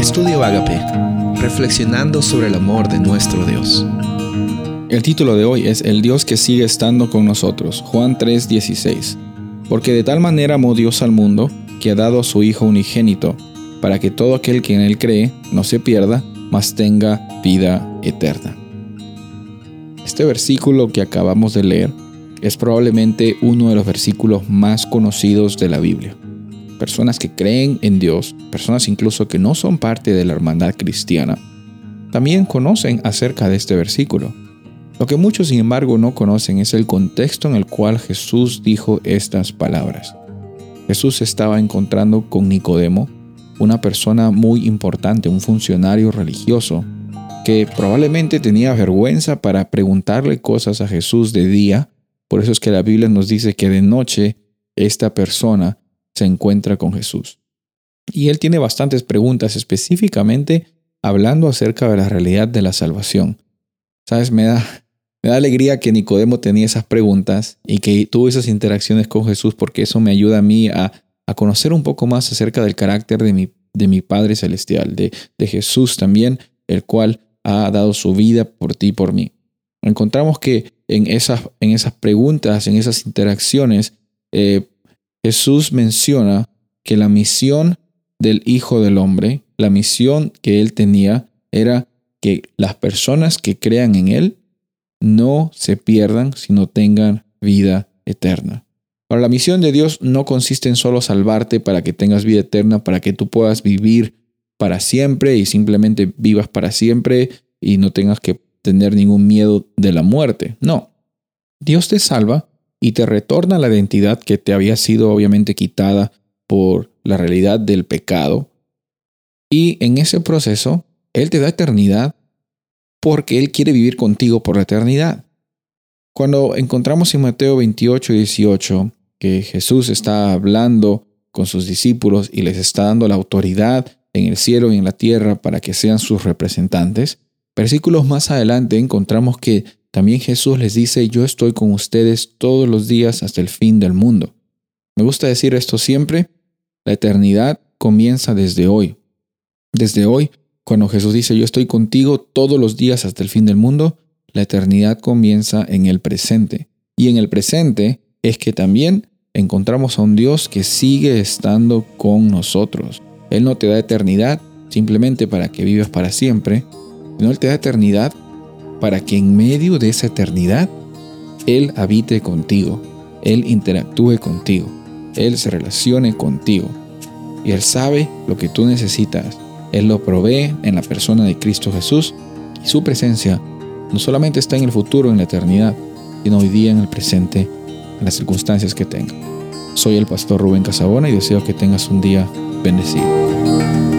Estudio Agape, reflexionando sobre el amor de nuestro Dios. El título de hoy es El Dios que sigue estando con nosotros, Juan 3:16. Porque de tal manera amó Dios al mundo, que ha dado a su Hijo unigénito, para que todo aquel que en él cree no se pierda, mas tenga vida eterna. Este versículo que acabamos de leer es probablemente uno de los versículos más conocidos de la Biblia personas que creen en Dios, personas incluso que no son parte de la hermandad cristiana, también conocen acerca de este versículo. Lo que muchos sin embargo no conocen es el contexto en el cual Jesús dijo estas palabras. Jesús estaba encontrando con Nicodemo, una persona muy importante, un funcionario religioso, que probablemente tenía vergüenza para preguntarle cosas a Jesús de día, por eso es que la Biblia nos dice que de noche esta persona se encuentra con Jesús. Y él tiene bastantes preguntas específicamente hablando acerca de la realidad de la salvación. ¿Sabes? Me da, me da alegría que Nicodemo tenía esas preguntas y que tuvo esas interacciones con Jesús porque eso me ayuda a mí a, a conocer un poco más acerca del carácter de mi, de mi Padre Celestial, de, de Jesús también, el cual ha dado su vida por ti y por mí. Encontramos que en esas, en esas preguntas, en esas interacciones, eh, Jesús menciona que la misión del Hijo del Hombre, la misión que él tenía, era que las personas que crean en él no se pierdan, sino tengan vida eterna. Ahora, la misión de Dios no consiste en solo salvarte para que tengas vida eterna, para que tú puedas vivir para siempre y simplemente vivas para siempre y no tengas que tener ningún miedo de la muerte. No. Dios te salva y te retorna la identidad que te había sido obviamente quitada por la realidad del pecado. Y en ese proceso, Él te da eternidad porque Él quiere vivir contigo por la eternidad. Cuando encontramos en Mateo 28 y 18 que Jesús está hablando con sus discípulos y les está dando la autoridad en el cielo y en la tierra para que sean sus representantes, versículos más adelante encontramos que también Jesús les dice, yo estoy con ustedes todos los días hasta el fin del mundo. Me gusta decir esto siempre, la eternidad comienza desde hoy. Desde hoy, cuando Jesús dice, yo estoy contigo todos los días hasta el fin del mundo, la eternidad comienza en el presente. Y en el presente es que también encontramos a un Dios que sigue estando con nosotros. Él no te da eternidad simplemente para que vivas para siempre, sino Él te da eternidad para que en medio de esa eternidad Él habite contigo, Él interactúe contigo, Él se relacione contigo. Y Él sabe lo que tú necesitas. Él lo provee en la persona de Cristo Jesús y su presencia no solamente está en el futuro, en la eternidad, sino hoy día en el presente, en las circunstancias que tenga. Soy el pastor Rubén Casabona y deseo que tengas un día bendecido.